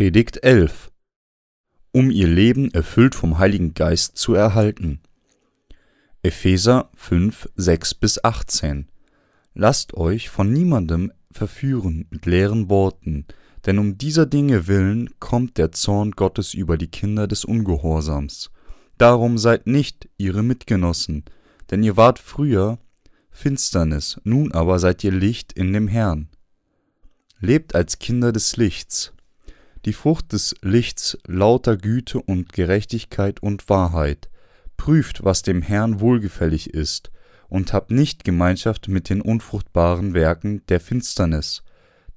Predigt 11 Um ihr Leben erfüllt vom Heiligen Geist zu erhalten. Epheser 5, 6 bis 18 Lasst euch von niemandem verführen mit leeren Worten, denn um dieser Dinge willen kommt der Zorn Gottes über die Kinder des Ungehorsams. Darum seid nicht ihre Mitgenossen, denn ihr wart früher Finsternis, nun aber seid ihr Licht in dem Herrn. Lebt als Kinder des Lichts. Die Frucht des Lichts lauter Güte und Gerechtigkeit und Wahrheit. Prüft, was dem Herrn wohlgefällig ist, und habt nicht Gemeinschaft mit den unfruchtbaren Werken der Finsternis.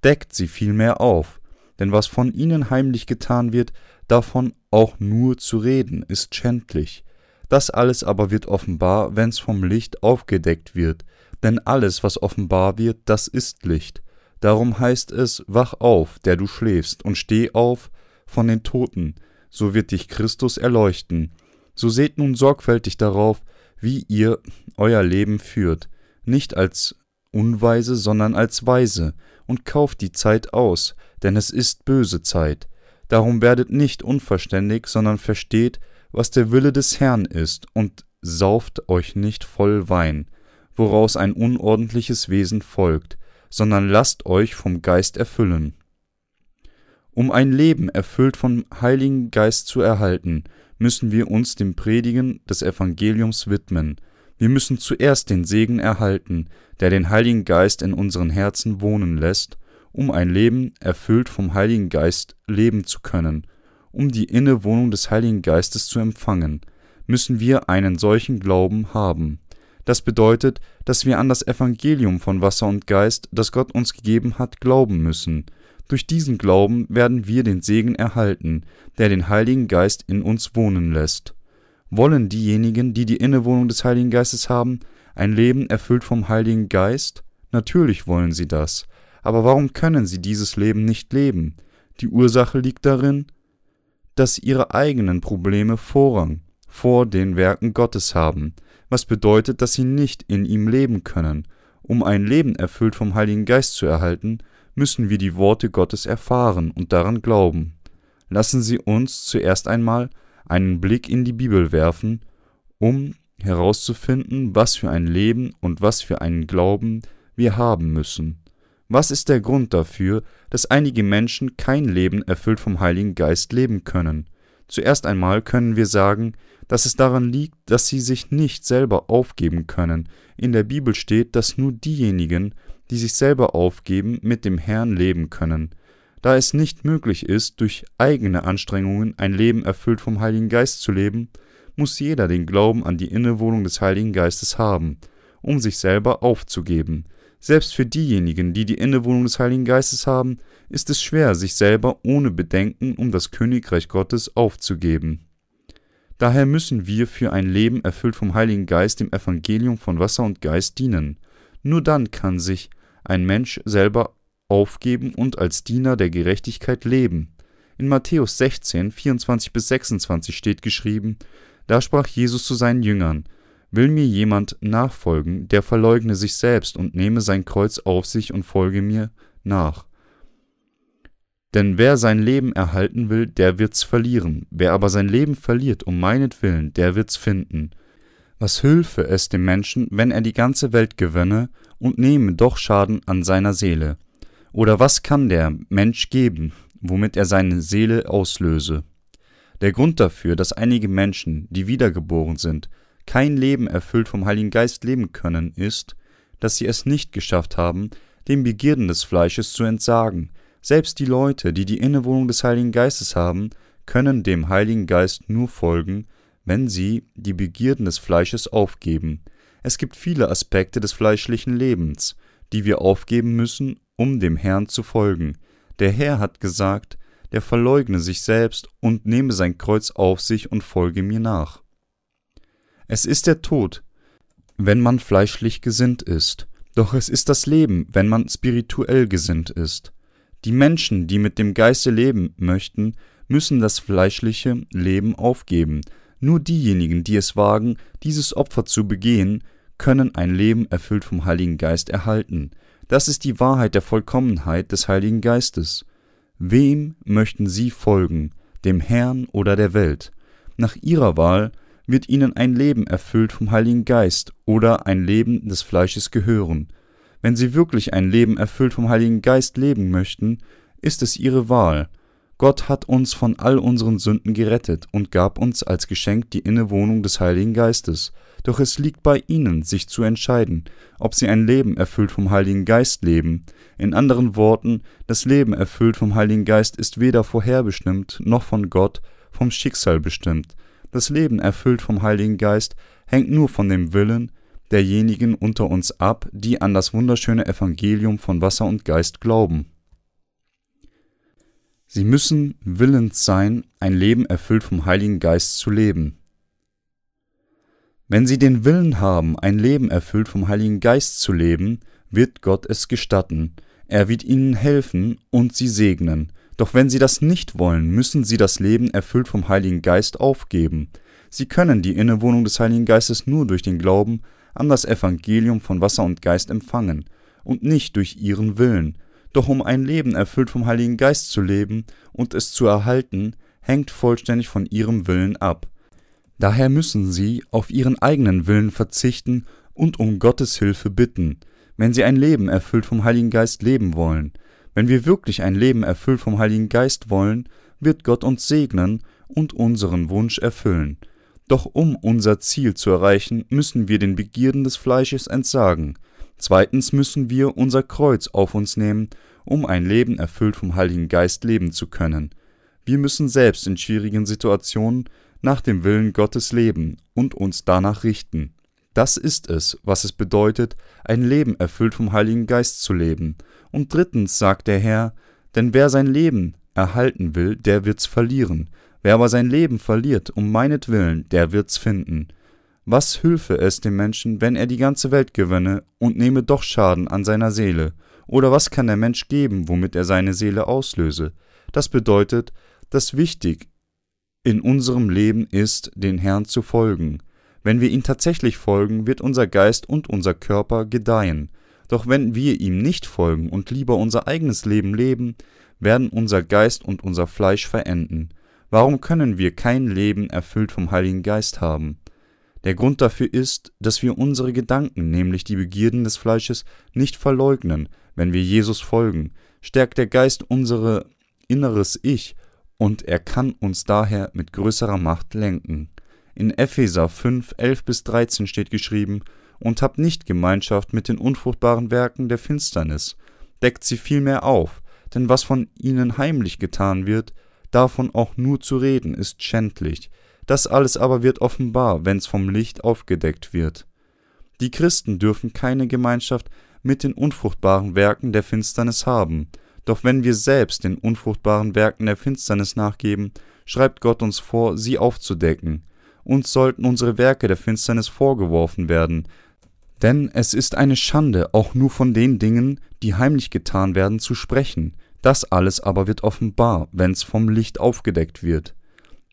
Deckt sie vielmehr auf, denn was von ihnen heimlich getan wird, davon auch nur zu reden, ist schändlich. Das alles aber wird offenbar, wenn's vom Licht aufgedeckt wird, denn alles, was offenbar wird, das ist Licht. Darum heißt es, wach auf, der du schläfst, und steh auf von den Toten, so wird dich Christus erleuchten. So seht nun sorgfältig darauf, wie ihr euer Leben führt, nicht als Unweise, sondern als Weise, und kauft die Zeit aus, denn es ist böse Zeit. Darum werdet nicht unverständig, sondern versteht, was der Wille des Herrn ist, und sauft euch nicht voll Wein, woraus ein unordentliches Wesen folgt, sondern lasst euch vom Geist erfüllen. Um ein Leben erfüllt vom Heiligen Geist zu erhalten, müssen wir uns dem Predigen des Evangeliums widmen. Wir müssen zuerst den Segen erhalten, der den Heiligen Geist in unseren Herzen wohnen lässt, um ein Leben erfüllt vom Heiligen Geist leben zu können, um die Innewohnung des Heiligen Geistes zu empfangen, müssen wir einen solchen Glauben haben. Das bedeutet, dass wir an das Evangelium von Wasser und Geist, das Gott uns gegeben hat, glauben müssen. Durch diesen Glauben werden wir den Segen erhalten, der den Heiligen Geist in uns wohnen lässt. Wollen diejenigen, die die Innewohnung des Heiligen Geistes haben, ein Leben erfüllt vom Heiligen Geist? Natürlich wollen sie das. Aber warum können sie dieses Leben nicht leben? Die Ursache liegt darin, dass ihre eigenen Probleme Vorrang vor den Werken Gottes haben, was bedeutet, dass sie nicht in ihm leben können. Um ein Leben erfüllt vom Heiligen Geist zu erhalten, müssen wir die Worte Gottes erfahren und daran glauben. Lassen Sie uns zuerst einmal einen Blick in die Bibel werfen, um herauszufinden, was für ein Leben und was für einen Glauben wir haben müssen. Was ist der Grund dafür, dass einige Menschen kein Leben erfüllt vom Heiligen Geist leben können? Zuerst einmal können wir sagen, dass es daran liegt, dass sie sich nicht selber aufgeben können. In der Bibel steht, dass nur diejenigen, die sich selber aufgeben, mit dem Herrn leben können. Da es nicht möglich ist, durch eigene Anstrengungen ein Leben erfüllt vom Heiligen Geist zu leben, muss jeder den Glauben an die Innewohnung des Heiligen Geistes haben, um sich selber aufzugeben. Selbst für diejenigen, die die Innewohnung des Heiligen Geistes haben, ist es schwer, sich selber ohne Bedenken um das Königreich Gottes aufzugeben. Daher müssen wir für ein Leben erfüllt vom Heiligen Geist dem Evangelium von Wasser und Geist dienen. Nur dann kann sich ein Mensch selber aufgeben und als Diener der Gerechtigkeit leben. In Matthäus 16, 24 bis 26 steht geschrieben, da sprach Jesus zu seinen Jüngern, Will mir jemand nachfolgen, der verleugne sich selbst und nehme sein Kreuz auf sich und folge mir nach. Denn wer sein Leben erhalten will, der wird's verlieren, wer aber sein Leben verliert um meinetwillen, der wird's finden. Was hülfe es dem Menschen, wenn er die ganze Welt gewönne und nehme doch Schaden an seiner Seele? Oder was kann der Mensch geben, womit er seine Seele auslöse? Der Grund dafür, dass einige Menschen, die wiedergeboren sind, kein Leben erfüllt vom Heiligen Geist leben können, ist, dass sie es nicht geschafft haben, den Begierden des Fleisches zu entsagen. Selbst die Leute, die die Innewohnung des Heiligen Geistes haben, können dem Heiligen Geist nur folgen, wenn sie die Begierden des Fleisches aufgeben. Es gibt viele Aspekte des fleischlichen Lebens, die wir aufgeben müssen, um dem Herrn zu folgen. Der Herr hat gesagt, der verleugne sich selbst und nehme sein Kreuz auf sich und folge mir nach. Es ist der Tod, wenn man fleischlich gesinnt ist, doch es ist das Leben, wenn man spirituell gesinnt ist. Die Menschen, die mit dem Geiste leben möchten, müssen das fleischliche Leben aufgeben. Nur diejenigen, die es wagen, dieses Opfer zu begehen, können ein Leben erfüllt vom Heiligen Geist erhalten. Das ist die Wahrheit der Vollkommenheit des Heiligen Geistes. Wem möchten Sie folgen, dem Herrn oder der Welt? Nach Ihrer Wahl wird Ihnen ein Leben erfüllt vom Heiligen Geist oder ein Leben des Fleisches gehören. Wenn Sie wirklich ein Leben erfüllt vom Heiligen Geist leben möchten, ist es Ihre Wahl. Gott hat uns von all unseren Sünden gerettet und gab uns als Geschenk die Innewohnung des Heiligen Geistes. Doch es liegt bei Ihnen, sich zu entscheiden, ob Sie ein Leben erfüllt vom Heiligen Geist leben. In anderen Worten, das Leben erfüllt vom Heiligen Geist ist weder vorherbestimmt noch von Gott, vom Schicksal bestimmt. Das Leben erfüllt vom Heiligen Geist hängt nur von dem Willen derjenigen unter uns ab, die an das wunderschöne Evangelium von Wasser und Geist glauben. Sie müssen willens sein, ein Leben erfüllt vom Heiligen Geist zu leben. Wenn Sie den Willen haben, ein Leben erfüllt vom Heiligen Geist zu leben, wird Gott es gestatten, er wird Ihnen helfen und Sie segnen, doch wenn Sie das nicht wollen, müssen Sie das Leben erfüllt vom Heiligen Geist aufgeben. Sie können die Innewohnung des Heiligen Geistes nur durch den Glauben an das Evangelium von Wasser und Geist empfangen und nicht durch Ihren Willen, doch um ein Leben erfüllt vom Heiligen Geist zu leben und es zu erhalten, hängt vollständig von ihrem Willen ab. Daher müssen sie auf ihren eigenen Willen verzichten und um Gottes Hilfe bitten, wenn sie ein Leben erfüllt vom Heiligen Geist leben wollen. Wenn wir wirklich ein Leben erfüllt vom Heiligen Geist wollen, wird Gott uns segnen und unseren Wunsch erfüllen. Doch um unser Ziel zu erreichen, müssen wir den Begierden des Fleisches entsagen. Zweitens müssen wir unser Kreuz auf uns nehmen, um ein Leben erfüllt vom Heiligen Geist leben zu können. Wir müssen selbst in schwierigen Situationen nach dem Willen Gottes leben und uns danach richten. Das ist es, was es bedeutet, ein Leben erfüllt vom Heiligen Geist zu leben. Und drittens sagt der Herr, denn wer sein Leben erhalten will, der wird's verlieren. Wer aber sein Leben verliert um meinetwillen, der wird's finden. Was hülfe es dem Menschen, wenn er die ganze Welt gewönne und nehme doch Schaden an seiner Seele? Oder was kann der Mensch geben, womit er seine Seele auslöse? Das bedeutet, dass wichtig in unserem Leben ist, den Herrn zu folgen. Wenn wir ihm tatsächlich folgen, wird unser Geist und unser Körper gedeihen. Doch wenn wir ihm nicht folgen und lieber unser eigenes Leben leben, werden unser Geist und unser Fleisch verenden. Warum können wir kein Leben erfüllt vom Heiligen Geist haben? Der Grund dafür ist, dass wir unsere Gedanken, nämlich die Begierden des Fleisches, nicht verleugnen, wenn wir Jesus folgen, stärkt der Geist unsere inneres Ich und er kann uns daher mit größerer Macht lenken. In Epheser 5, 11 bis 13 steht geschrieben, und habt nicht Gemeinschaft mit den unfruchtbaren Werken der Finsternis, deckt sie vielmehr auf, denn was von ihnen heimlich getan wird, davon auch nur zu reden, ist schändlich, das alles aber wird offenbar, wenn's vom Licht aufgedeckt wird. Die Christen dürfen keine Gemeinschaft mit den unfruchtbaren Werken der Finsternis haben, doch wenn wir selbst den unfruchtbaren Werken der Finsternis nachgeben, schreibt Gott uns vor, sie aufzudecken. Uns sollten unsere Werke der Finsternis vorgeworfen werden, denn es ist eine Schande, auch nur von den Dingen, die heimlich getan werden, zu sprechen. Das alles aber wird offenbar, wenn's vom Licht aufgedeckt wird.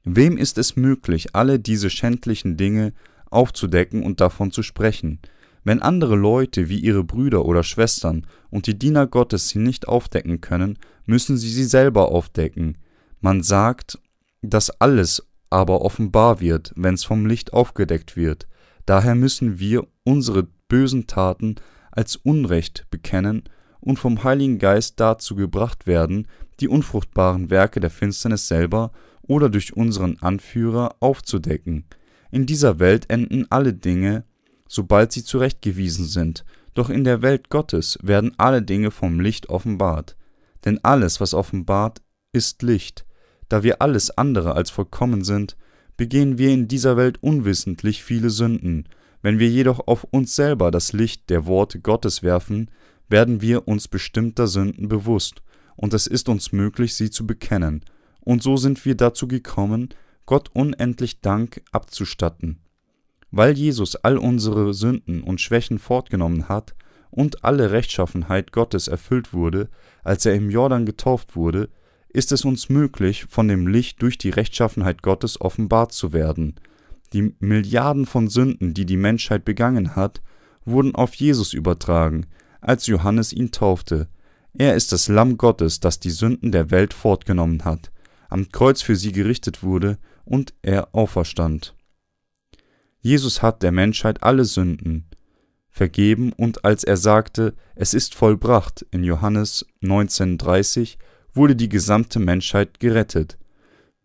Wem ist es möglich, alle diese schändlichen Dinge aufzudecken und davon zu sprechen? Wenn andere Leute wie ihre Brüder oder Schwestern und die Diener Gottes sie nicht aufdecken können, müssen sie sie selber aufdecken. Man sagt, dass alles aber offenbar wird, wenn's vom Licht aufgedeckt wird. Daher müssen wir unsere bösen Taten als Unrecht bekennen und vom Heiligen Geist dazu gebracht werden, die unfruchtbaren Werke der Finsternis selber oder durch unseren Anführer aufzudecken. In dieser Welt enden alle Dinge, sobald sie zurechtgewiesen sind, doch in der Welt Gottes werden alle Dinge vom Licht offenbart. Denn alles, was offenbart, ist Licht. Da wir alles andere als vollkommen sind, begehen wir in dieser Welt unwissentlich viele Sünden. Wenn wir jedoch auf uns selber das Licht der Worte Gottes werfen, werden wir uns bestimmter Sünden bewusst, und es ist uns möglich, sie zu bekennen und so sind wir dazu gekommen, Gott unendlich Dank abzustatten. Weil Jesus all unsere Sünden und Schwächen fortgenommen hat und alle Rechtschaffenheit Gottes erfüllt wurde, als er im Jordan getauft wurde, ist es uns möglich, von dem Licht durch die Rechtschaffenheit Gottes offenbart zu werden. Die Milliarden von Sünden, die die Menschheit begangen hat, wurden auf Jesus übertragen, als Johannes ihn taufte. Er ist das Lamm Gottes, das die Sünden der Welt fortgenommen hat, am Kreuz für sie gerichtet wurde und er auferstand. Jesus hat der Menschheit alle Sünden vergeben und als er sagte, es ist vollbracht in Johannes 19,30, wurde die gesamte Menschheit gerettet.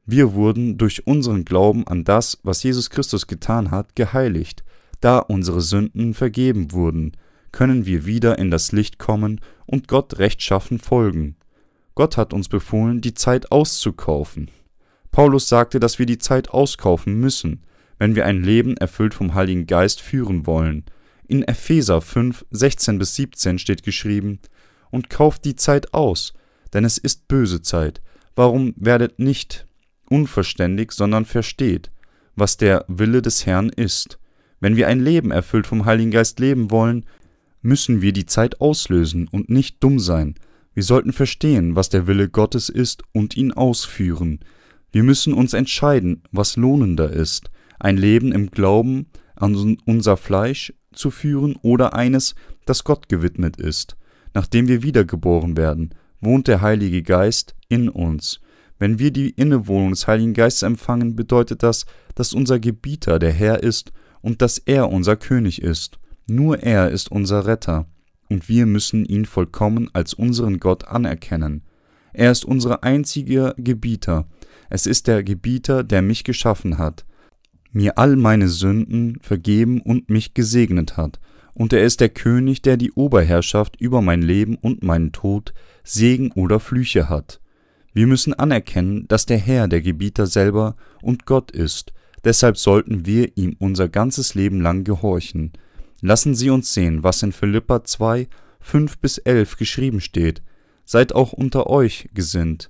Wir wurden durch unseren Glauben an das, was Jesus Christus getan hat, geheiligt. Da unsere Sünden vergeben wurden, können wir wieder in das Licht kommen und Gott rechtschaffen folgen. Gott hat uns befohlen, die Zeit auszukaufen. Paulus sagte, dass wir die Zeit auskaufen müssen, wenn wir ein Leben erfüllt vom Heiligen Geist führen wollen. In Epheser 5, 16 bis 17 steht geschrieben, und kauft die Zeit aus, denn es ist böse Zeit. Warum werdet nicht unverständig, sondern versteht, was der Wille des Herrn ist. Wenn wir ein Leben erfüllt vom Heiligen Geist leben wollen, müssen wir die Zeit auslösen und nicht dumm sein. Wir sollten verstehen, was der Wille Gottes ist und ihn ausführen. Wir müssen uns entscheiden, was lohnender ist, ein Leben im Glauben an unser Fleisch zu führen oder eines, das Gott gewidmet ist. Nachdem wir wiedergeboren werden, wohnt der Heilige Geist in uns. Wenn wir die Innewohnung des Heiligen Geistes empfangen, bedeutet das, dass unser Gebieter der Herr ist und dass er unser König ist. Nur er ist unser Retter, und wir müssen ihn vollkommen als unseren Gott anerkennen. Er ist unser einziger Gebieter. Es ist der Gebieter, der mich geschaffen hat mir all meine Sünden vergeben und mich gesegnet hat, und er ist der König, der die Oberherrschaft über mein Leben und meinen Tod, Segen oder Flüche hat. Wir müssen anerkennen, dass der Herr der Gebieter selber und Gott ist, deshalb sollten wir ihm unser ganzes Leben lang gehorchen. Lassen Sie uns sehen, was in Philippa 2, 5 bis 11 geschrieben steht. Seid auch unter euch gesinnt,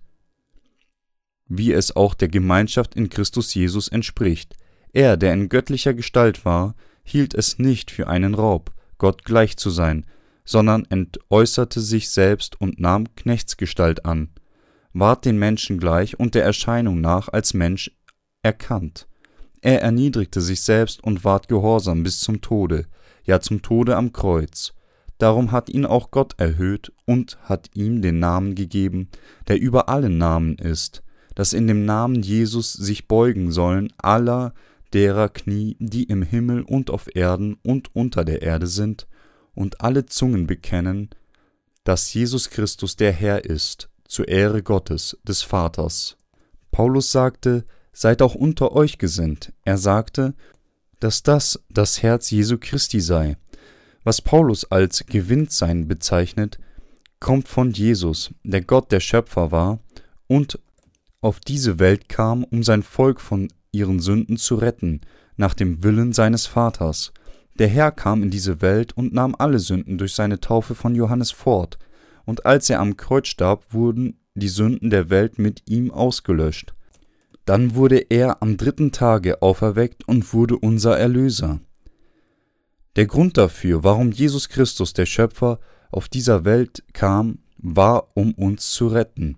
wie es auch der Gemeinschaft in Christus Jesus entspricht. Er, der in göttlicher Gestalt war, hielt es nicht für einen Raub, Gott gleich zu sein, sondern entäußerte sich selbst und nahm Knechtsgestalt an, ward den Menschen gleich und der Erscheinung nach als Mensch erkannt. Er erniedrigte sich selbst und ward gehorsam bis zum Tode, ja zum Tode am Kreuz. Darum hat ihn auch Gott erhöht und hat ihm den Namen gegeben, der über allen Namen ist, dass in dem Namen Jesus sich beugen sollen aller, derer Knie, die im Himmel und auf Erden und unter der Erde sind, und alle Zungen bekennen, dass Jesus Christus der Herr ist, zur Ehre Gottes, des Vaters. Paulus sagte, Seid auch unter euch gesinnt. Er sagte, dass das das Herz Jesu Christi sei. Was Paulus als Gewinntsein bezeichnet, kommt von Jesus, der Gott der Schöpfer war und auf diese Welt kam, um sein Volk von ihren Sünden zu retten, nach dem Willen seines Vaters. Der Herr kam in diese Welt und nahm alle Sünden durch seine Taufe von Johannes fort, und als er am Kreuz starb, wurden die Sünden der Welt mit ihm ausgelöscht. Dann wurde er am dritten Tage auferweckt und wurde unser Erlöser. Der Grund dafür, warum Jesus Christus, der Schöpfer, auf dieser Welt kam, war, um uns zu retten.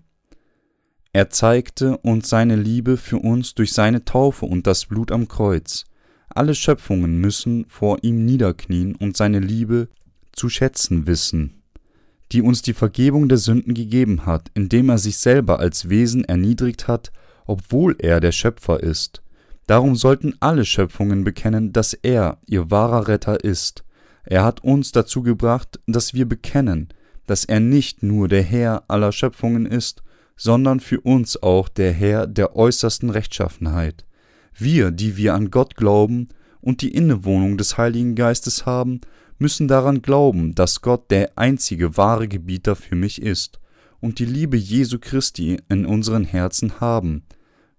Er zeigte uns seine Liebe für uns durch seine Taufe und das Blut am Kreuz. Alle Schöpfungen müssen vor ihm niederknien und seine Liebe zu schätzen wissen, die uns die Vergebung der Sünden gegeben hat, indem er sich selber als Wesen erniedrigt hat, obwohl er der Schöpfer ist. Darum sollten alle Schöpfungen bekennen, dass er ihr wahrer Retter ist. Er hat uns dazu gebracht, dass wir bekennen, dass er nicht nur der Herr aller Schöpfungen ist, sondern für uns auch der Herr der äußersten Rechtschaffenheit. Wir, die wir an Gott glauben und die Innewohnung des Heiligen Geistes haben, müssen daran glauben, dass Gott der einzige wahre Gebieter für mich ist und die Liebe Jesu Christi in unseren Herzen haben.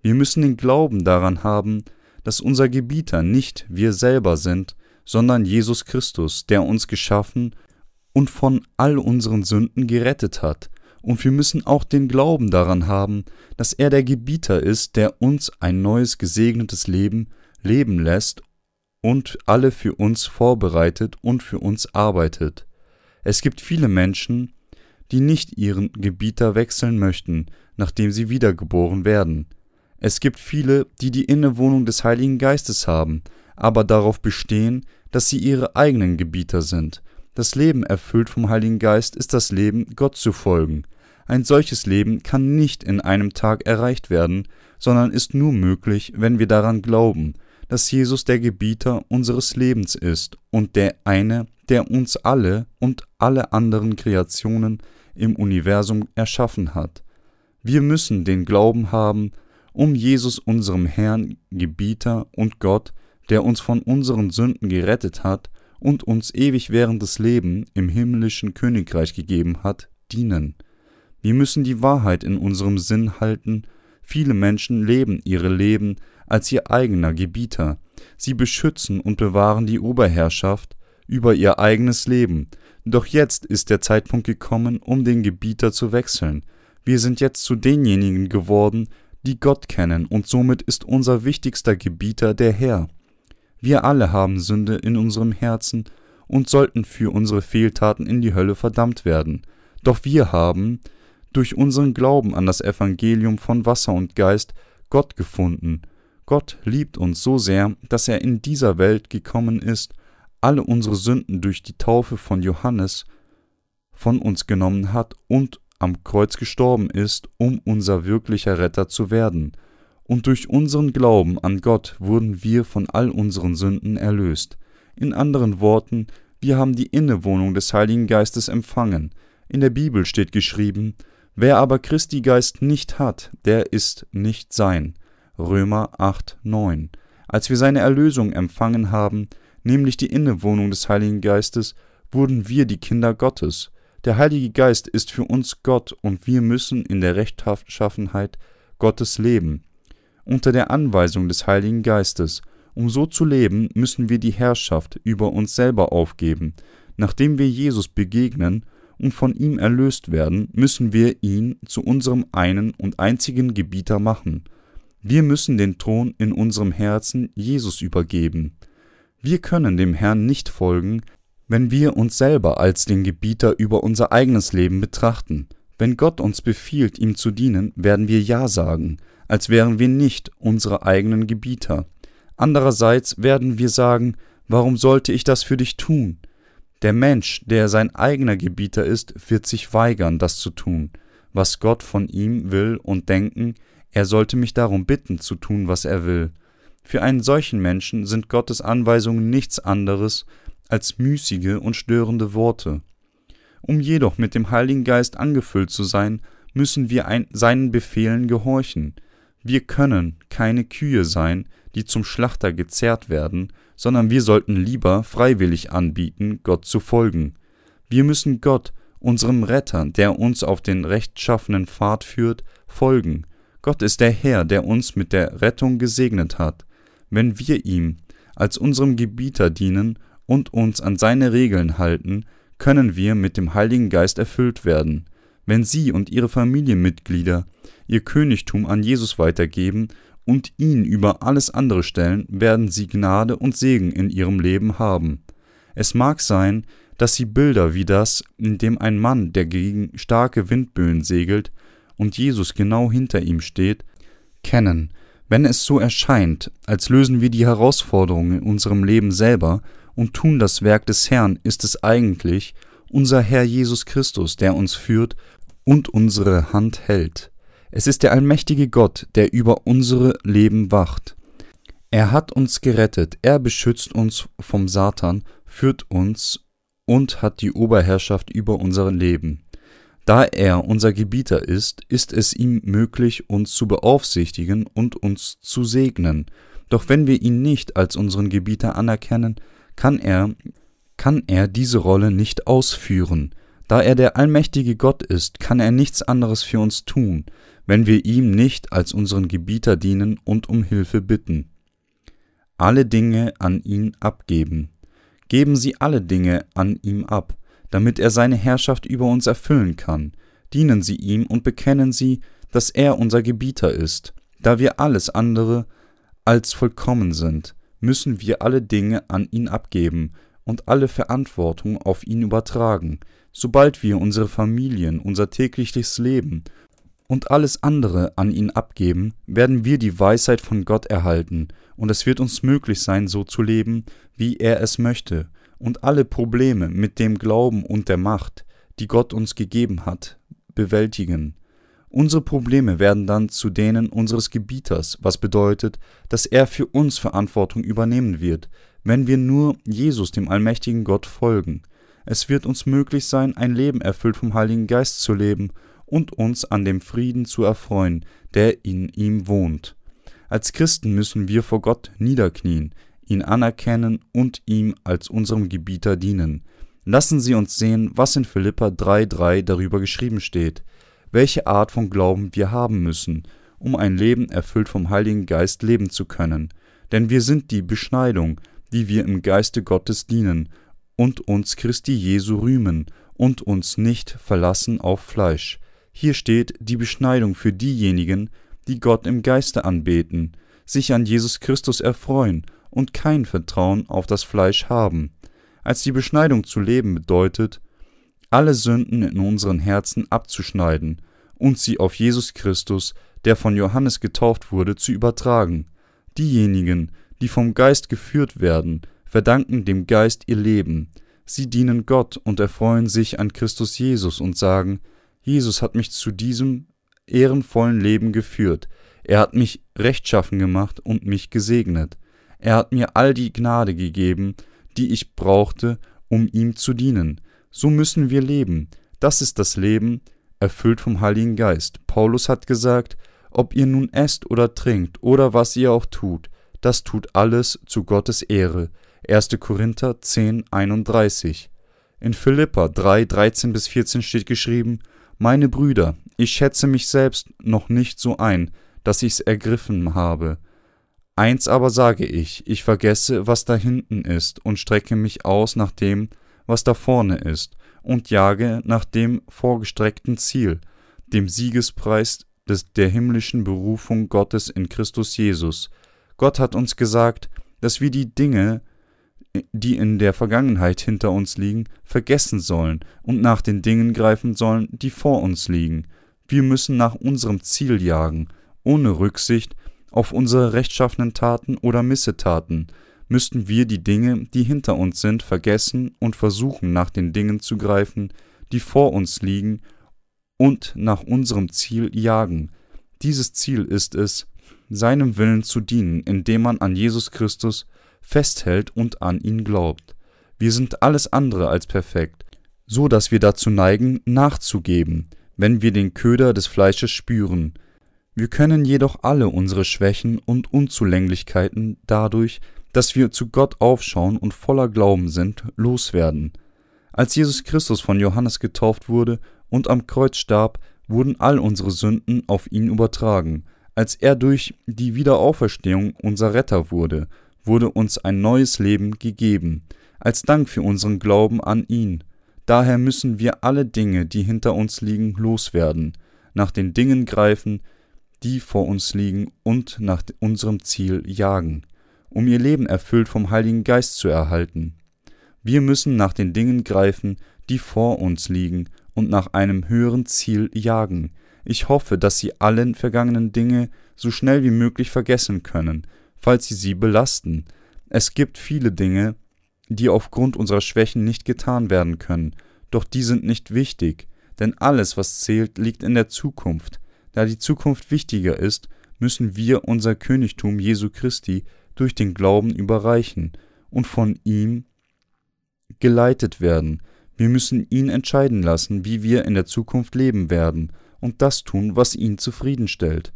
Wir müssen den Glauben daran haben, dass unser Gebieter nicht wir selber sind, sondern Jesus Christus, der uns geschaffen und von all unseren Sünden gerettet hat, und wir müssen auch den Glauben daran haben, dass er der Gebieter ist, der uns ein neues gesegnetes Leben leben lässt und alle für uns vorbereitet und für uns arbeitet. Es gibt viele Menschen, die nicht ihren Gebieter wechseln möchten, nachdem sie wiedergeboren werden. Es gibt viele, die die Innewohnung des Heiligen Geistes haben, aber darauf bestehen, dass sie ihre eigenen Gebieter sind, Das Leben erfüllt vom Heiligen Geist ist das Leben, Gott zu folgen. Ein solches Leben kann nicht in einem Tag erreicht werden, sondern ist nur möglich, wenn wir daran glauben, dass Jesus der Gebieter unseres Lebens ist und der eine, der uns alle und alle anderen Kreationen im Universum erschaffen hat. Wir müssen den Glauben haben, um Jesus unserem Herrn, Gebieter und Gott, der uns von unseren Sünden gerettet hat und uns ewig währendes Leben im himmlischen Königreich gegeben hat, dienen. Wir müssen die Wahrheit in unserem Sinn halten, viele Menschen leben ihre Leben als ihr eigener Gebieter, sie beschützen und bewahren die Oberherrschaft über ihr eigenes Leben, doch jetzt ist der Zeitpunkt gekommen, um den Gebieter zu wechseln, wir sind jetzt zu denjenigen geworden, die Gott kennen, und somit ist unser wichtigster Gebieter der Herr. Wir alle haben Sünde in unserem Herzen und sollten für unsere Fehltaten in die Hölle verdammt werden. Doch wir haben, durch unseren Glauben an das Evangelium von Wasser und Geist, Gott gefunden. Gott liebt uns so sehr, dass er in dieser Welt gekommen ist, alle unsere Sünden durch die Taufe von Johannes von uns genommen hat und am Kreuz gestorben ist, um unser wirklicher Retter zu werden, und durch unseren Glauben an Gott wurden wir von all unseren Sünden erlöst. In anderen Worten, wir haben die Innewohnung des Heiligen Geistes empfangen. In der Bibel steht geschrieben, wer aber Christi Geist nicht hat, der ist nicht sein. Römer 8, 9. Als wir seine Erlösung empfangen haben, nämlich die Innewohnung des Heiligen Geistes, wurden wir die Kinder Gottes. Der Heilige Geist ist für uns Gott und wir müssen in der Rechtschaffenheit Gottes leben, unter der Anweisung des Heiligen Geistes. Um so zu leben, müssen wir die Herrschaft über uns selber aufgeben. Nachdem wir Jesus begegnen und von ihm erlöst werden, müssen wir ihn zu unserem einen und einzigen Gebieter machen. Wir müssen den Thron in unserem Herzen Jesus übergeben. Wir können dem Herrn nicht folgen, wenn wir uns selber als den Gebieter über unser eigenes Leben betrachten, wenn Gott uns befiehlt, ihm zu dienen, werden wir Ja sagen, als wären wir nicht unsere eigenen Gebieter. Andererseits werden wir sagen, warum sollte ich das für dich tun? Der Mensch, der sein eigener Gebieter ist, wird sich weigern, das zu tun, was Gott von ihm will und denken, er sollte mich darum bitten zu tun, was er will. Für einen solchen Menschen sind Gottes Anweisungen nichts anderes als müßige und störende Worte. Um jedoch mit dem Heiligen Geist angefüllt zu sein, müssen wir ein, seinen Befehlen gehorchen. Wir können keine Kühe sein, die zum Schlachter gezerrt werden, sondern wir sollten lieber freiwillig anbieten, Gott zu folgen. Wir müssen Gott, unserem Retter, der uns auf den rechtschaffenen Pfad führt, folgen. Gott ist der Herr, der uns mit der Rettung gesegnet hat. Wenn wir ihm als unserem Gebieter dienen und uns an seine Regeln halten, können wir mit dem Heiligen Geist erfüllt werden. Wenn Sie und Ihre Familienmitglieder Ihr Königtum an Jesus weitergeben und ihn über alles andere stellen, werden Sie Gnade und Segen in Ihrem Leben haben. Es mag sein, dass Sie Bilder wie das, in dem ein Mann, der gegen starke Windböen segelt und Jesus genau hinter ihm steht, kennen. Wenn es so erscheint, als lösen wir die Herausforderungen in unserem Leben selber und tun das Werk des Herrn, ist es eigentlich unser Herr Jesus Christus, der uns führt und unsere Hand hält. Es ist der allmächtige Gott, der über unsere Leben wacht. Er hat uns gerettet, er beschützt uns vom Satan, führt uns und hat die Oberherrschaft über unser Leben. Da er unser Gebieter ist, ist es ihm möglich, uns zu beaufsichtigen und uns zu segnen. Doch wenn wir ihn nicht als unseren Gebieter anerkennen, kann er, kann er diese Rolle nicht ausführen. Da er der allmächtige Gott ist, kann er nichts anderes für uns tun, wenn wir ihm nicht als unseren Gebieter dienen und um Hilfe bitten. Alle Dinge an ihn abgeben. Geben Sie alle Dinge an ihm ab, damit er seine Herrschaft über uns erfüllen kann. Dienen Sie ihm und bekennen Sie, dass er unser Gebieter ist, da wir alles andere als vollkommen sind müssen wir alle Dinge an ihn abgeben und alle Verantwortung auf ihn übertragen. Sobald wir unsere Familien, unser tägliches Leben und alles andere an ihn abgeben, werden wir die Weisheit von Gott erhalten, und es wird uns möglich sein, so zu leben, wie er es möchte, und alle Probleme mit dem Glauben und der Macht, die Gott uns gegeben hat, bewältigen. Unsere Probleme werden dann zu denen unseres Gebieters, was bedeutet, dass er für uns Verantwortung übernehmen wird, wenn wir nur Jesus, dem allmächtigen Gott, folgen. Es wird uns möglich sein, ein Leben erfüllt vom Heiligen Geist zu leben und uns an dem Frieden zu erfreuen, der in ihm wohnt. Als Christen müssen wir vor Gott niederknien, ihn anerkennen und ihm als unserem Gebieter dienen. Lassen Sie uns sehen, was in Philippa 3,3 darüber geschrieben steht, welche Art von Glauben wir haben müssen, um ein Leben erfüllt vom Heiligen Geist leben zu können. Denn wir sind die Beschneidung, die wir im Geiste Gottes dienen und uns Christi Jesu rühmen und uns nicht verlassen auf Fleisch. Hier steht die Beschneidung für diejenigen, die Gott im Geiste anbeten, sich an Jesus Christus erfreuen und kein Vertrauen auf das Fleisch haben. Als die Beschneidung zu leben bedeutet, alle Sünden in unseren Herzen abzuschneiden und sie auf Jesus Christus, der von Johannes getauft wurde, zu übertragen. Diejenigen, die vom Geist geführt werden, verdanken dem Geist ihr Leben. Sie dienen Gott und erfreuen sich an Christus Jesus und sagen, Jesus hat mich zu diesem ehrenvollen Leben geführt. Er hat mich rechtschaffen gemacht und mich gesegnet. Er hat mir all die Gnade gegeben, die ich brauchte, um ihm zu dienen. So müssen wir leben. Das ist das Leben, erfüllt vom Heiligen Geist. Paulus hat gesagt, ob ihr nun esst oder trinkt oder was ihr auch tut, das tut alles zu Gottes Ehre. 1. Korinther 10, 31. In Philippa 3, 13 bis 14 steht geschrieben, Meine Brüder, ich schätze mich selbst noch nicht so ein, dass ich's ergriffen habe. Eins aber sage ich, ich vergesse, was da hinten ist, und strecke mich aus nach dem, was da vorne ist, und jage nach dem vorgestreckten Ziel, dem Siegespreis des, der himmlischen Berufung Gottes in Christus Jesus. Gott hat uns gesagt, dass wir die Dinge, die in der Vergangenheit hinter uns liegen, vergessen sollen und nach den Dingen greifen sollen, die vor uns liegen. Wir müssen nach unserem Ziel jagen, ohne Rücksicht auf unsere rechtschaffenen Taten oder Missetaten, müssten wir die Dinge, die hinter uns sind, vergessen und versuchen, nach den Dingen zu greifen, die vor uns liegen, und nach unserem Ziel jagen. Dieses Ziel ist es, seinem Willen zu dienen, indem man an Jesus Christus festhält und an ihn glaubt. Wir sind alles andere als perfekt, so dass wir dazu neigen, nachzugeben, wenn wir den Köder des Fleisches spüren. Wir können jedoch alle unsere Schwächen und Unzulänglichkeiten dadurch, dass wir zu Gott aufschauen und voller Glauben sind, loswerden. Als Jesus Christus von Johannes getauft wurde und am Kreuz starb, wurden all unsere Sünden auf ihn übertragen, als er durch die Wiederauferstehung unser Retter wurde, wurde uns ein neues Leben gegeben, als Dank für unseren Glauben an ihn. Daher müssen wir alle Dinge, die hinter uns liegen, loswerden, nach den Dingen greifen, die vor uns liegen und nach unserem Ziel jagen, um ihr Leben erfüllt vom Heiligen Geist zu erhalten. Wir müssen nach den Dingen greifen, die vor uns liegen und nach einem höheren Ziel jagen, ich hoffe, dass Sie allen vergangenen Dinge so schnell wie möglich vergessen können, falls sie sie belasten. Es gibt viele Dinge, die aufgrund unserer Schwächen nicht getan werden können, doch die sind nicht wichtig, denn alles, was zählt, liegt in der Zukunft. Da die Zukunft wichtiger ist, müssen wir unser Königtum Jesu Christi durch den Glauben überreichen und von ihm geleitet werden. Wir müssen ihn entscheiden lassen, wie wir in der Zukunft leben werden, und das tun, was ihn zufriedenstellt.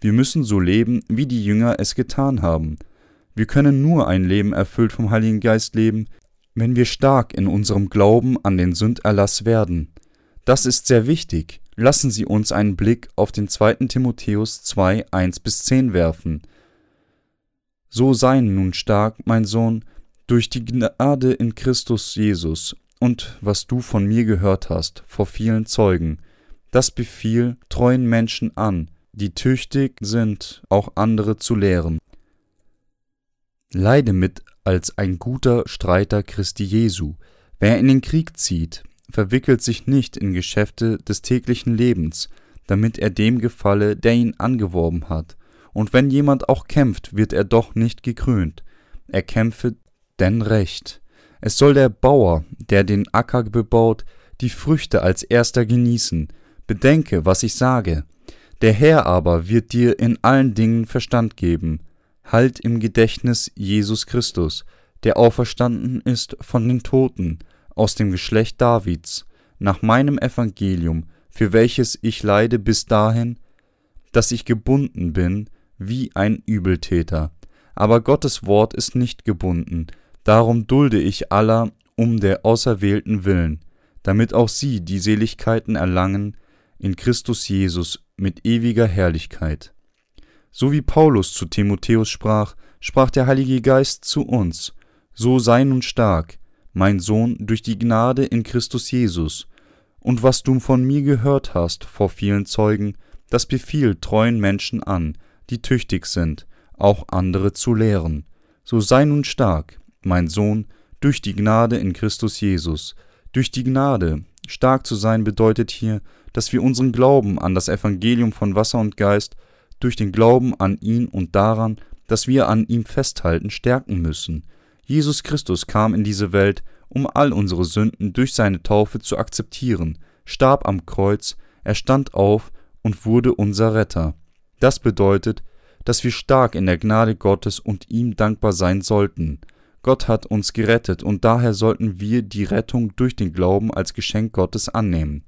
Wir müssen so leben, wie die Jünger es getan haben. Wir können nur ein Leben erfüllt vom Heiligen Geist leben, wenn wir stark in unserem Glauben an den Sünderlass werden. Das ist sehr wichtig. Lassen Sie uns einen Blick auf den 2. Timotheus 2, 1 bis 10 werfen. So sei nun stark, mein Sohn, durch die Gnade in Christus Jesus und was du von mir gehört hast, vor vielen Zeugen, das befiehl treuen Menschen an, die tüchtig sind, auch andere zu lehren. Leide mit als ein guter Streiter Christi Jesu. Wer in den Krieg zieht, verwickelt sich nicht in Geschäfte des täglichen Lebens, damit er dem gefalle, der ihn angeworben hat. Und wenn jemand auch kämpft, wird er doch nicht gekrönt. Er kämpfe denn recht. Es soll der Bauer, der den Acker bebaut, die Früchte als erster genießen. Bedenke, was ich sage. Der Herr aber wird dir in allen Dingen Verstand geben. Halt im Gedächtnis Jesus Christus, der auferstanden ist von den Toten, aus dem Geschlecht Davids, nach meinem Evangelium, für welches ich leide bis dahin, dass ich gebunden bin wie ein Übeltäter. Aber Gottes Wort ist nicht gebunden, darum dulde ich aller um der Auserwählten willen, damit auch sie die Seligkeiten erlangen in Christus Jesus mit ewiger Herrlichkeit. So wie Paulus zu Timotheus sprach, sprach der Heilige Geist zu uns, so sei nun stark, mein Sohn, durch die Gnade in Christus Jesus, und was du von mir gehört hast vor vielen Zeugen, das befiehlt treuen Menschen an, die tüchtig sind, auch andere zu lehren. So sei nun stark, mein Sohn, durch die Gnade in Christus Jesus. Durch die Gnade. Stark zu sein bedeutet hier, dass wir unseren Glauben an das Evangelium von Wasser und Geist durch den Glauben an ihn und daran, dass wir an ihm festhalten, stärken müssen. Jesus Christus kam in diese Welt, um all unsere Sünden durch seine Taufe zu akzeptieren, starb am Kreuz, er stand auf und wurde unser Retter. Das bedeutet, dass wir stark in der Gnade Gottes und ihm dankbar sein sollten. Gott hat uns gerettet und daher sollten wir die Rettung durch den Glauben als Geschenk Gottes annehmen.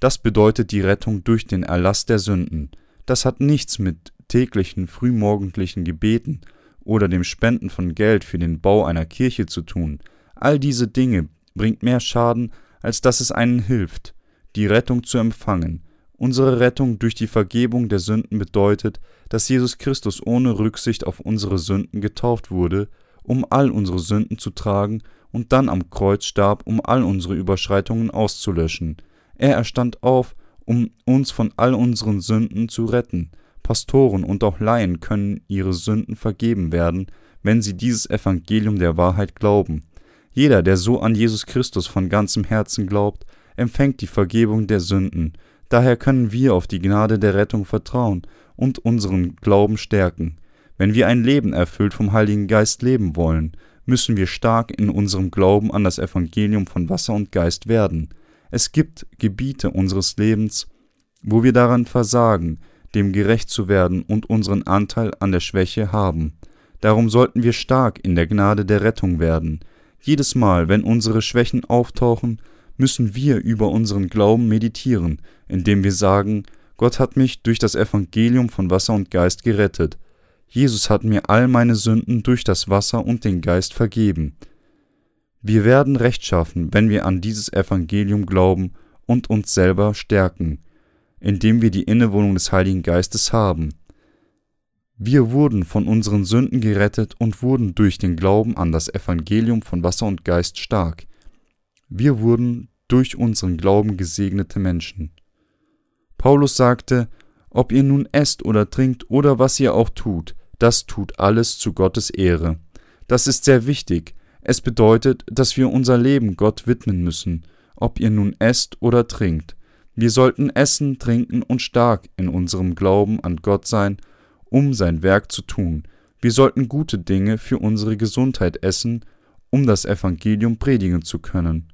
Das bedeutet die Rettung durch den Erlass der Sünden. Das hat nichts mit täglichen frühmorgendlichen Gebeten oder dem Spenden von Geld für den Bau einer Kirche zu tun. All diese Dinge bringt mehr Schaden, als dass es einen hilft, die Rettung zu empfangen. Unsere Rettung durch die Vergebung der Sünden bedeutet, dass Jesus Christus ohne Rücksicht auf unsere Sünden getauft wurde, um all unsere Sünden zu tragen und dann am Kreuz starb, um all unsere Überschreitungen auszulöschen. Er erstand auf, um uns von all unseren Sünden zu retten. Pastoren und auch Laien können ihre Sünden vergeben werden, wenn sie dieses Evangelium der Wahrheit glauben. Jeder, der so an Jesus Christus von ganzem Herzen glaubt, empfängt die Vergebung der Sünden. Daher können wir auf die Gnade der Rettung vertrauen und unseren Glauben stärken. Wenn wir ein Leben erfüllt vom Heiligen Geist leben wollen, müssen wir stark in unserem Glauben an das Evangelium von Wasser und Geist werden. Es gibt Gebiete unseres Lebens, wo wir daran versagen, dem gerecht zu werden und unseren Anteil an der Schwäche haben. Darum sollten wir stark in der Gnade der Rettung werden. Jedes Mal, wenn unsere Schwächen auftauchen, müssen wir über unseren Glauben meditieren, indem wir sagen, Gott hat mich durch das Evangelium von Wasser und Geist gerettet. Jesus hat mir all meine Sünden durch das Wasser und den Geist vergeben. Wir werden rechtschaffen, wenn wir an dieses Evangelium glauben und uns selber stärken, indem wir die Innewohnung des Heiligen Geistes haben. Wir wurden von unseren Sünden gerettet und wurden durch den Glauben an das Evangelium von Wasser und Geist stark. Wir wurden durch unseren Glauben gesegnete Menschen. Paulus sagte, ob ihr nun esst oder trinkt oder was ihr auch tut, das tut alles zu Gottes Ehre. Das ist sehr wichtig. Es bedeutet, dass wir unser Leben Gott widmen müssen, ob ihr nun esst oder trinkt. Wir sollten essen, trinken und stark in unserem Glauben an Gott sein um sein Werk zu tun. Wir sollten gute Dinge für unsere Gesundheit essen, um das Evangelium predigen zu können.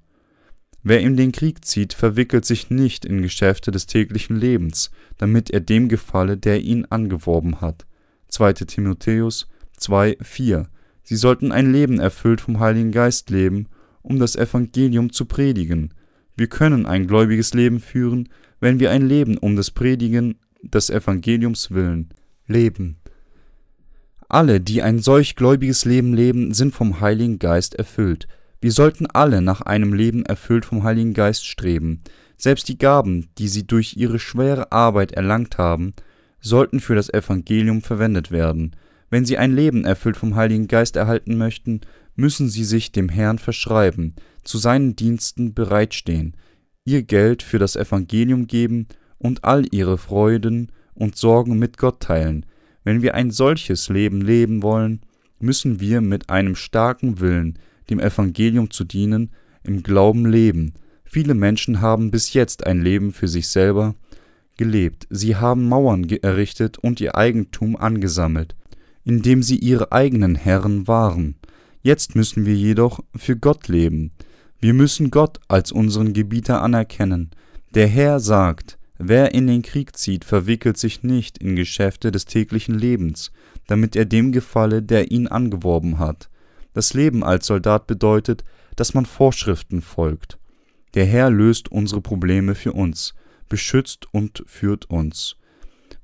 Wer in den Krieg zieht, verwickelt sich nicht in Geschäfte des täglichen Lebens, damit er dem gefalle, der ihn angeworben hat. 2. Timotheus 2, 4. Sie sollten ein Leben erfüllt vom Heiligen Geist leben, um das Evangelium zu predigen. Wir können ein gläubiges Leben führen, wenn wir ein Leben um des Predigen des Evangeliums willen leben. Alle, die ein solch gläubiges Leben leben, sind vom Heiligen Geist erfüllt. Wir sollten alle nach einem Leben erfüllt vom Heiligen Geist streben. Selbst die Gaben, die sie durch ihre schwere Arbeit erlangt haben, sollten für das Evangelium verwendet werden. Wenn sie ein Leben erfüllt vom Heiligen Geist erhalten möchten, müssen sie sich dem Herrn verschreiben, zu seinen Diensten bereitstehen, ihr Geld für das Evangelium geben und all ihre Freuden und Sorgen mit Gott teilen. Wenn wir ein solches Leben leben wollen, müssen wir mit einem starken Willen, dem Evangelium zu dienen, im Glauben leben. Viele Menschen haben bis jetzt ein Leben für sich selber gelebt, sie haben Mauern errichtet und ihr Eigentum angesammelt, indem sie ihre eigenen Herren waren. Jetzt müssen wir jedoch für Gott leben. Wir müssen Gott als unseren Gebieter anerkennen. Der Herr sagt, wer in den Krieg zieht, verwickelt sich nicht in Geschäfte des täglichen Lebens, damit er dem gefalle, der ihn angeworben hat. Das Leben als Soldat bedeutet, dass man Vorschriften folgt. Der Herr löst unsere Probleme für uns, beschützt und führt uns.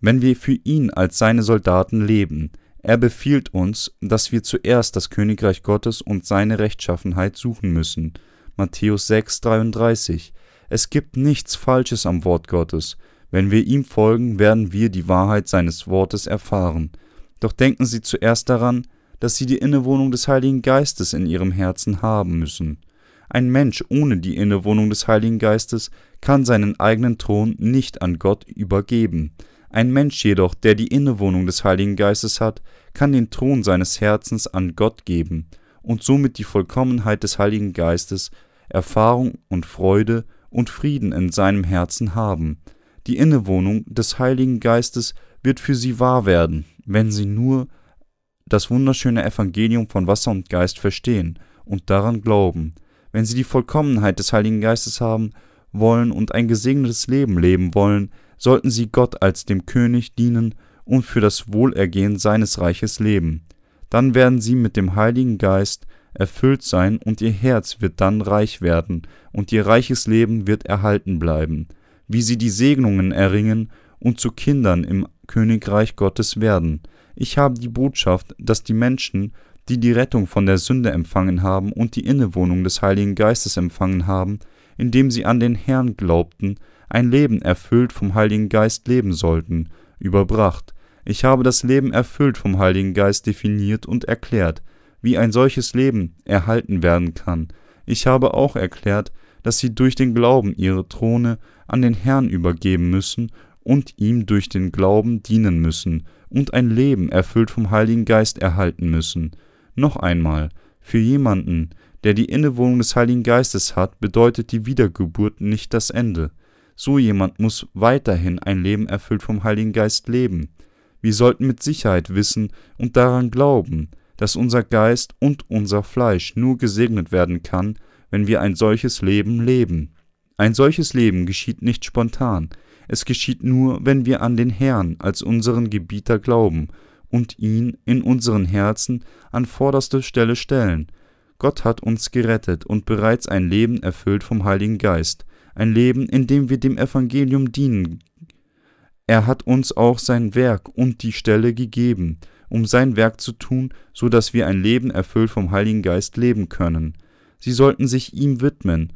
Wenn wir für ihn als seine Soldaten leben, er befiehlt uns, dass wir zuerst das Königreich Gottes und seine Rechtschaffenheit suchen müssen. Matthäus 6,33. Es gibt nichts Falsches am Wort Gottes. Wenn wir ihm folgen, werden wir die Wahrheit seines Wortes erfahren. Doch denken Sie zuerst daran, dass Sie die Innewohnung des Heiligen Geistes in Ihrem Herzen haben müssen. Ein Mensch ohne die Innewohnung des Heiligen Geistes kann seinen eigenen Thron nicht an Gott übergeben. Ein Mensch jedoch, der die Innewohnung des Heiligen Geistes hat, kann den Thron seines Herzens an Gott geben und somit die Vollkommenheit des Heiligen Geistes, Erfahrung und Freude und Frieden in seinem Herzen haben. Die Innewohnung des Heiligen Geistes wird für sie wahr werden, wenn sie nur das wunderschöne Evangelium von Wasser und Geist verstehen und daran glauben. Wenn sie die Vollkommenheit des Heiligen Geistes haben wollen und ein gesegnetes Leben leben wollen, sollten sie Gott als dem König dienen und für das Wohlergehen seines Reiches leben. Dann werden sie mit dem Heiligen Geist erfüllt sein und ihr Herz wird dann reich werden und ihr reiches Leben wird erhalten bleiben, wie sie die Segnungen erringen und zu Kindern im Königreich Gottes werden. Ich habe die Botschaft, dass die Menschen, die die Rettung von der Sünde empfangen haben und die Innewohnung des Heiligen Geistes empfangen haben, indem sie an den Herrn glaubten, ein Leben erfüllt vom Heiligen Geist leben sollten, überbracht. Ich habe das Leben erfüllt vom Heiligen Geist definiert und erklärt, wie ein solches Leben erhalten werden kann. Ich habe auch erklärt, dass sie durch den Glauben ihre Throne an den Herrn übergeben müssen und ihm durch den Glauben dienen müssen und ein Leben erfüllt vom Heiligen Geist erhalten müssen. Noch einmal, für jemanden, der die Innewohnung des Heiligen Geistes hat, bedeutet die Wiedergeburt nicht das Ende. So jemand muss weiterhin ein Leben erfüllt vom Heiligen Geist leben. Wir sollten mit Sicherheit wissen und daran glauben, dass unser Geist und unser Fleisch nur gesegnet werden kann, wenn wir ein solches Leben leben. Ein solches Leben geschieht nicht spontan, es geschieht nur, wenn wir an den Herrn als unseren Gebieter glauben und ihn in unseren Herzen an vorderste Stelle stellen. Gott hat uns gerettet und bereits ein Leben erfüllt vom Heiligen Geist, ein Leben, in dem wir dem Evangelium dienen. Er hat uns auch sein Werk und die Stelle gegeben, um sein Werk zu tun, so dass wir ein Leben erfüllt vom Heiligen Geist leben können. Sie sollten sich ihm widmen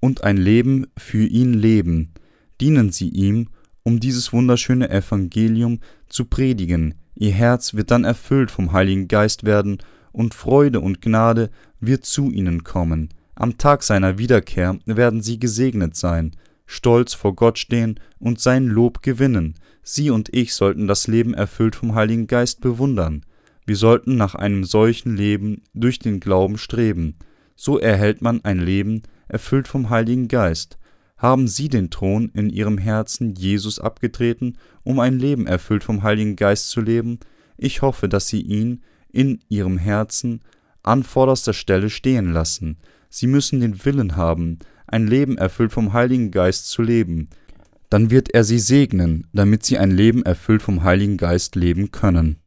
und ein Leben für ihn leben. Dienen Sie ihm, um dieses wunderschöne Evangelium zu predigen. Ihr Herz wird dann erfüllt vom Heiligen Geist werden, und Freude und Gnade wird zu ihnen kommen. Am Tag seiner Wiederkehr werden sie gesegnet sein, stolz vor Gott stehen und sein Lob gewinnen. Sie und ich sollten das Leben erfüllt vom Heiligen Geist bewundern. Wir sollten nach einem solchen Leben durch den Glauben streben. So erhält man ein Leben erfüllt vom Heiligen Geist. Haben Sie den Thron in Ihrem Herzen Jesus abgetreten, um ein Leben erfüllt vom Heiligen Geist zu leben? Ich hoffe, dass Sie ihn in Ihrem Herzen an vorderster Stelle stehen lassen. Sie müssen den Willen haben, ein Leben erfüllt vom Heiligen Geist zu leben. Dann wird er sie segnen, damit sie ein Leben erfüllt vom Heiligen Geist leben können.